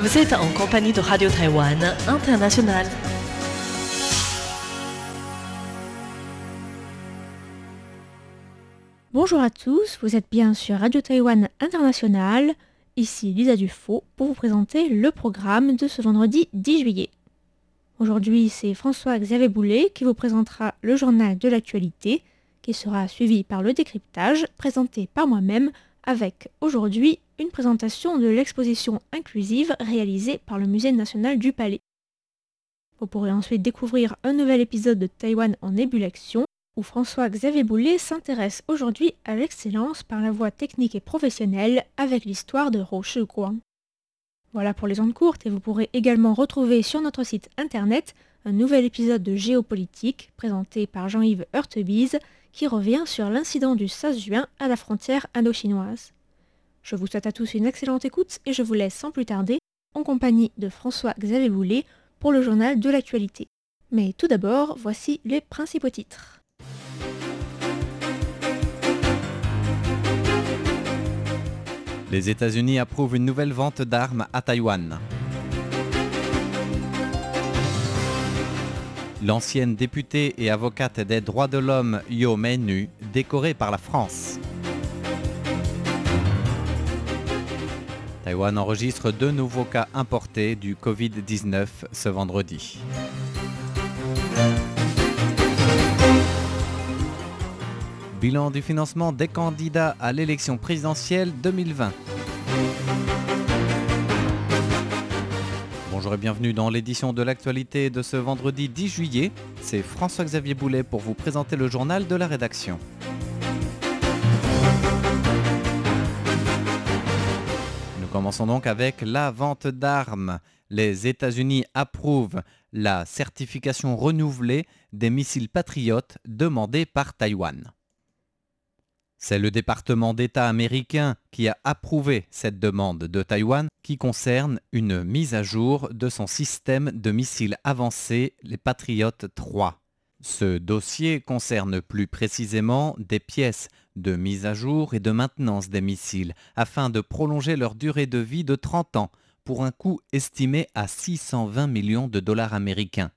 Vous êtes en compagnie de Radio Taïwan International. Bonjour à tous, vous êtes bien sur Radio Taïwan International. Ici Lisa Dufaux pour vous présenter le programme de ce vendredi 10 juillet. Aujourd'hui, c'est François-Xavier Boulet qui vous présentera le journal de l'actualité, qui sera suivi par le décryptage présenté par moi-même avec aujourd'hui une présentation de l'exposition inclusive réalisée par le Musée national du Palais. Vous pourrez ensuite découvrir un nouvel épisode de Taïwan en ébullition où François-Xavier Boulet s'intéresse aujourd'hui à l'excellence par la voie technique et professionnelle avec l'histoire de Roche-Guan. Voilà pour les ondes courtes et vous pourrez également retrouver sur notre site internet un nouvel épisode de Géopolitique présenté par Jean-Yves Heurtebise qui revient sur l'incident du 16 juin à la frontière indo-chinoise. Je vous souhaite à tous une excellente écoute et je vous laisse sans plus tarder en compagnie de François-Xavier Boulet pour le journal de l'actualité. Mais tout d'abord, voici les principaux titres. Les États-Unis approuvent une nouvelle vente d'armes à Taïwan. L'ancienne députée et avocate des droits de l'homme Yo Menu, décorée par la France. Taïwan enregistre deux nouveaux cas importés du Covid-19 ce vendredi. Bilan du financement des candidats à l'élection présidentielle 2020. Bonjour et bienvenue dans l'édition de l'actualité de ce vendredi 10 juillet. C'est François-Xavier Boulet pour vous présenter le journal de la rédaction. Commençons donc avec la vente d'armes. Les États-Unis approuvent la certification renouvelée des missiles patriotes demandés par Taïwan. C'est le département d'État américain qui a approuvé cette demande de Taïwan qui concerne une mise à jour de son système de missiles avancés, les Patriot 3. Ce dossier concerne plus précisément des pièces de mise à jour et de maintenance des missiles afin de prolonger leur durée de vie de 30 ans pour un coût estimé à 620 millions de dollars américains.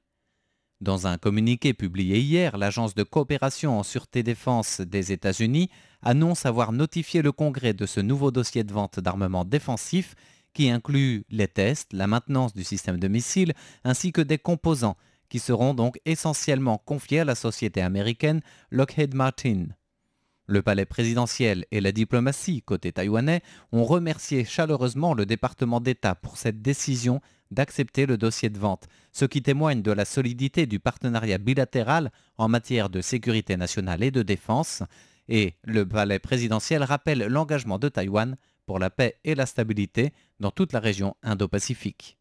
Dans un communiqué publié hier, l'Agence de coopération en sûreté défense des États-Unis annonce avoir notifié le Congrès de ce nouveau dossier de vente d'armement défensif qui inclut les tests, la maintenance du système de missiles ainsi que des composants qui seront donc essentiellement confiés à la société américaine Lockheed Martin. Le palais présidentiel et la diplomatie côté taïwanais ont remercié chaleureusement le département d'État pour cette décision d'accepter le dossier de vente, ce qui témoigne de la solidité du partenariat bilatéral en matière de sécurité nationale et de défense, et le palais présidentiel rappelle l'engagement de Taïwan pour la paix et la stabilité dans toute la région Indo-Pacifique.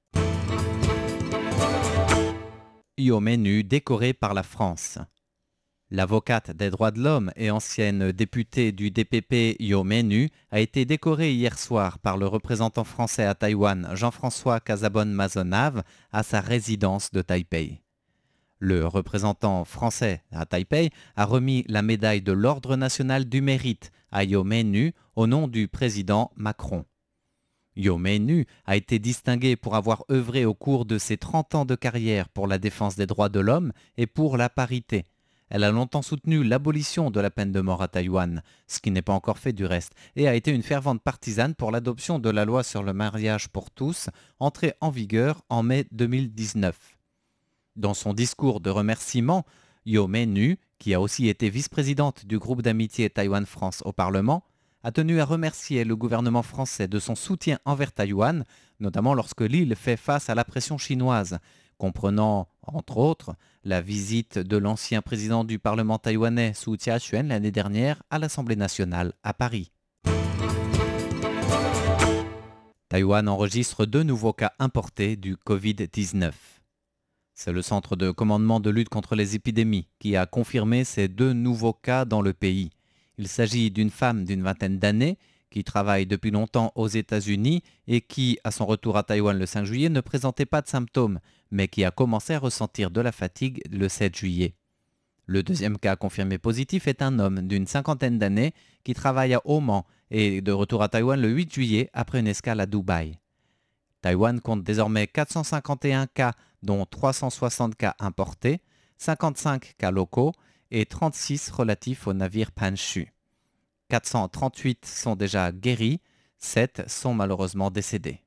Iomenu décoré par la France. L'avocate des droits de l'homme et ancienne députée du DPP Yo Menu a été décorée hier soir par le représentant français à Taïwan Jean-François Casabonne-Mazonave à sa résidence de Taipei. Le représentant français à Taipei a remis la médaille de l'Ordre national du mérite à Yo Menu au nom du président Macron. Yo Menu a été distingué pour avoir œuvré au cours de ses 30 ans de carrière pour la défense des droits de l'homme et pour la parité elle a longtemps soutenu l'abolition de la peine de mort à Taïwan, ce qui n'est pas encore fait du reste, et a été une fervente partisane pour l'adoption de la loi sur le mariage pour tous, entrée en vigueur en mai 2019. Dans son discours de remerciement, Yo Nu, qui a aussi été vice-présidente du groupe d'amitié Taïwan-France au Parlement, a tenu à remercier le gouvernement français de son soutien envers Taïwan, notamment lorsque l'île fait face à la pression chinoise, comprenant, entre autres, la visite de l'ancien président du Parlement taïwanais Su Tia-chuen l'année dernière à l'Assemblée nationale à Paris. Taïwan enregistre deux nouveaux cas importés du Covid-19. C'est le Centre de commandement de lutte contre les épidémies qui a confirmé ces deux nouveaux cas dans le pays. Il s'agit d'une femme d'une vingtaine d'années qui travaille depuis longtemps aux États-Unis et qui, à son retour à Taïwan le 5 juillet, ne présentait pas de symptômes, mais qui a commencé à ressentir de la fatigue le 7 juillet. Le deuxième cas confirmé positif est un homme d'une cinquantaine d'années qui travaille à Oman et de retour à Taïwan le 8 juillet après une escale à Dubaï. Taïwan compte désormais 451 cas, dont 360 cas importés, 55 cas locaux et 36 relatifs au navire Panshu. 438 sont déjà guéris, 7 sont malheureusement décédés.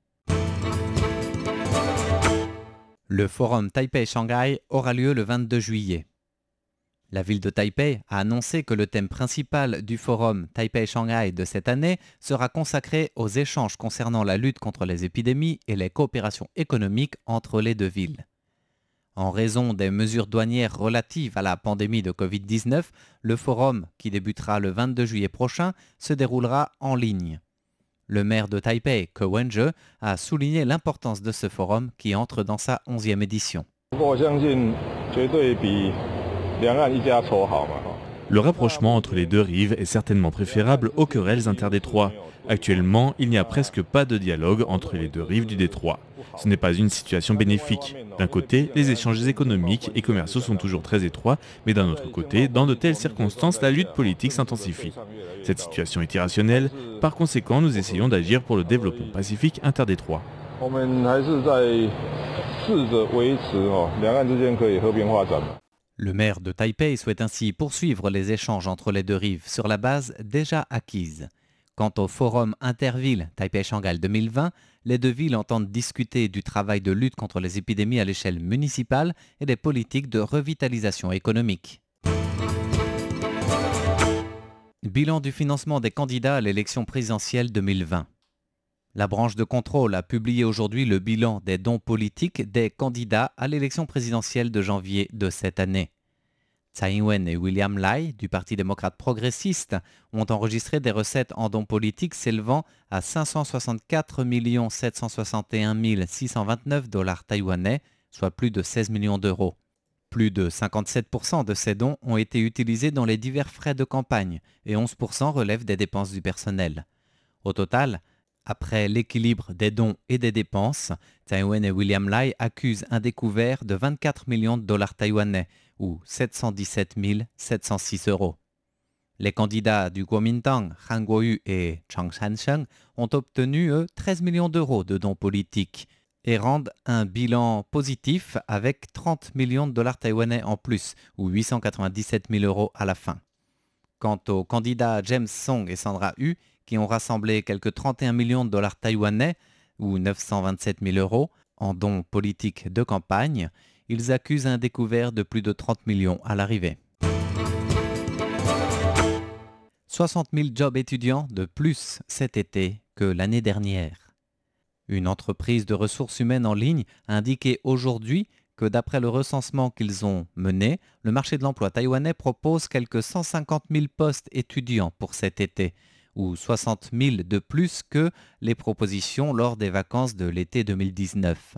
Le forum Taipei-Shanghai aura lieu le 22 juillet. La ville de Taipei a annoncé que le thème principal du forum Taipei-Shanghai de cette année sera consacré aux échanges concernant la lutte contre les épidémies et les coopérations économiques entre les deux villes. En raison des mesures douanières relatives à la pandémie de Covid-19, le forum, qui débutera le 22 juillet prochain, se déroulera en ligne. Le maire de Taipei, Ke Wen-je, a souligné l'importance de ce forum qui entre dans sa 11e édition. Le rapprochement entre les deux rives est certainement préférable aux querelles interdétroits. Actuellement, il n'y a presque pas de dialogue entre les deux rives du détroit. Ce n'est pas une situation bénéfique. D'un côté, les échanges économiques et commerciaux sont toujours très étroits, mais d'un autre côté, dans de telles circonstances, la lutte politique s'intensifie. Cette situation est irrationnelle, par conséquent, nous essayons d'agir pour le développement pacifique interdétroit. Le maire de Taipei souhaite ainsi poursuivre les échanges entre les deux rives sur la base déjà acquise. Quant au forum Interville Taipei-Shanghai 2020, les deux villes entendent discuter du travail de lutte contre les épidémies à l'échelle municipale et des politiques de revitalisation économique. Bilan du financement des candidats à l'élection présidentielle 2020. La branche de contrôle a publié aujourd'hui le bilan des dons politiques des candidats à l'élection présidentielle de janvier de cette année. Tsai Ing-wen et William Lai du Parti démocrate progressiste ont enregistré des recettes en dons politiques s'élevant à 564 761 629 dollars taïwanais, soit plus de 16 millions d'euros. Plus de 57% de ces dons ont été utilisés dans les divers frais de campagne et 11% relèvent des dépenses du personnel. Au total, après l'équilibre des dons et des dépenses, Taïwan et William Lai accusent un découvert de 24 millions de dollars taïwanais ou 717 706 euros. Les candidats du Kuomintang, Han Kuo-yu et Chang Shan-sheng ont obtenu, eux, 13 millions d'euros de dons politiques et rendent un bilan positif avec 30 millions de dollars taïwanais en plus, ou 897 000 euros à la fin. Quant aux candidats James Song et Sandra Hu, qui ont rassemblé quelques 31 millions de dollars taïwanais ou 927 000 euros en dons politiques de campagne, ils accusent un découvert de plus de 30 millions à l'arrivée. 60 000 jobs étudiants de plus cet été que l'année dernière. Une entreprise de ressources humaines en ligne a indiqué aujourd'hui que d'après le recensement qu'ils ont mené, le marché de l'emploi taïwanais propose quelques 150 000 postes étudiants pour cet été, ou 60 000 de plus que les propositions lors des vacances de l'été 2019.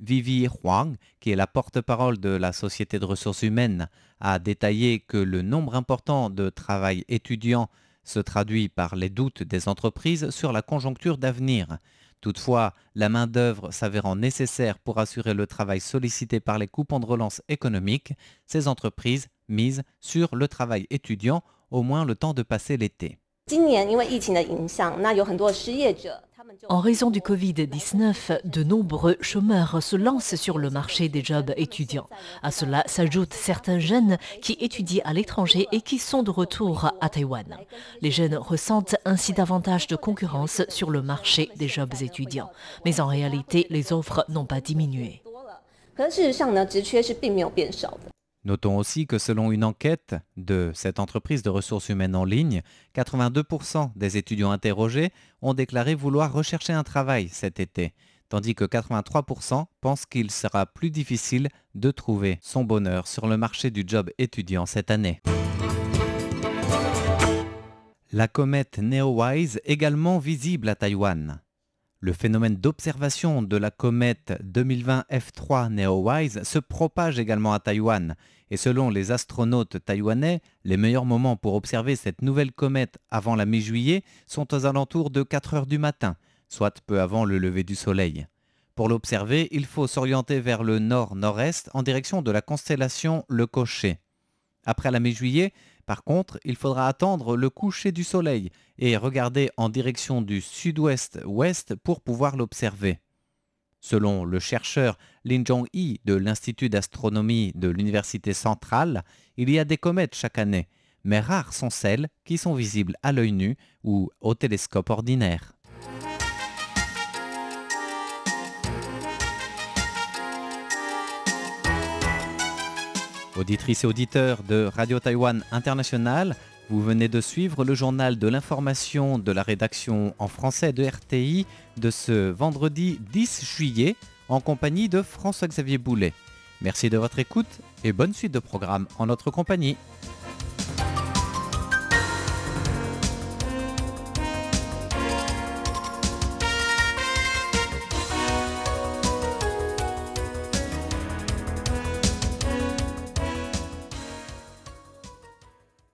Vivi Huang, qui est la porte-parole de la Société de ressources humaines, a détaillé que le nombre important de travail étudiants se traduit par les doutes des entreprises sur la conjoncture d'avenir. Toutefois, la main-d'œuvre s'avérant nécessaire pour assurer le travail sollicité par les coupons de relance économique, ces entreprises misent sur le travail étudiant au moins le temps de passer l'été. En raison du Covid-19, de nombreux chômeurs se lancent sur le marché des jobs étudiants. À cela s'ajoutent certains jeunes qui étudient à l'étranger et qui sont de retour à Taïwan. Les jeunes ressentent ainsi davantage de concurrence sur le marché des jobs étudiants. Mais en réalité, les offres n'ont pas diminué. Notons aussi que selon une enquête de cette entreprise de ressources humaines en ligne, 82% des étudiants interrogés ont déclaré vouloir rechercher un travail cet été, tandis que 83% pensent qu'il sera plus difficile de trouver son bonheur sur le marché du job étudiant cette année. La comète Neowise également visible à Taïwan. Le phénomène d'observation de la comète 2020 F3 Neowise se propage également à Taïwan et selon les astronautes taïwanais, les meilleurs moments pour observer cette nouvelle comète avant la mi-juillet sont aux alentours de 4 heures du matin, soit peu avant le lever du soleil. Pour l'observer, il faut s'orienter vers le nord-nord-est en direction de la constellation Le Cocher. Après la mi-juillet, par contre, il faudra attendre le coucher du soleil et regarder en direction du sud-ouest-ouest pour pouvoir l'observer. Selon le chercheur Lin Zhong-yi de l'Institut d'astronomie de l'Université centrale, il y a des comètes chaque année, mais rares sont celles qui sont visibles à l'œil nu ou au télescope ordinaire. Auditrices et auditeurs de Radio Taïwan International, vous venez de suivre le journal de l'information de la rédaction en français de RTI de ce vendredi 10 juillet en compagnie de François-Xavier Boulet. Merci de votre écoute et bonne suite de programme en notre compagnie.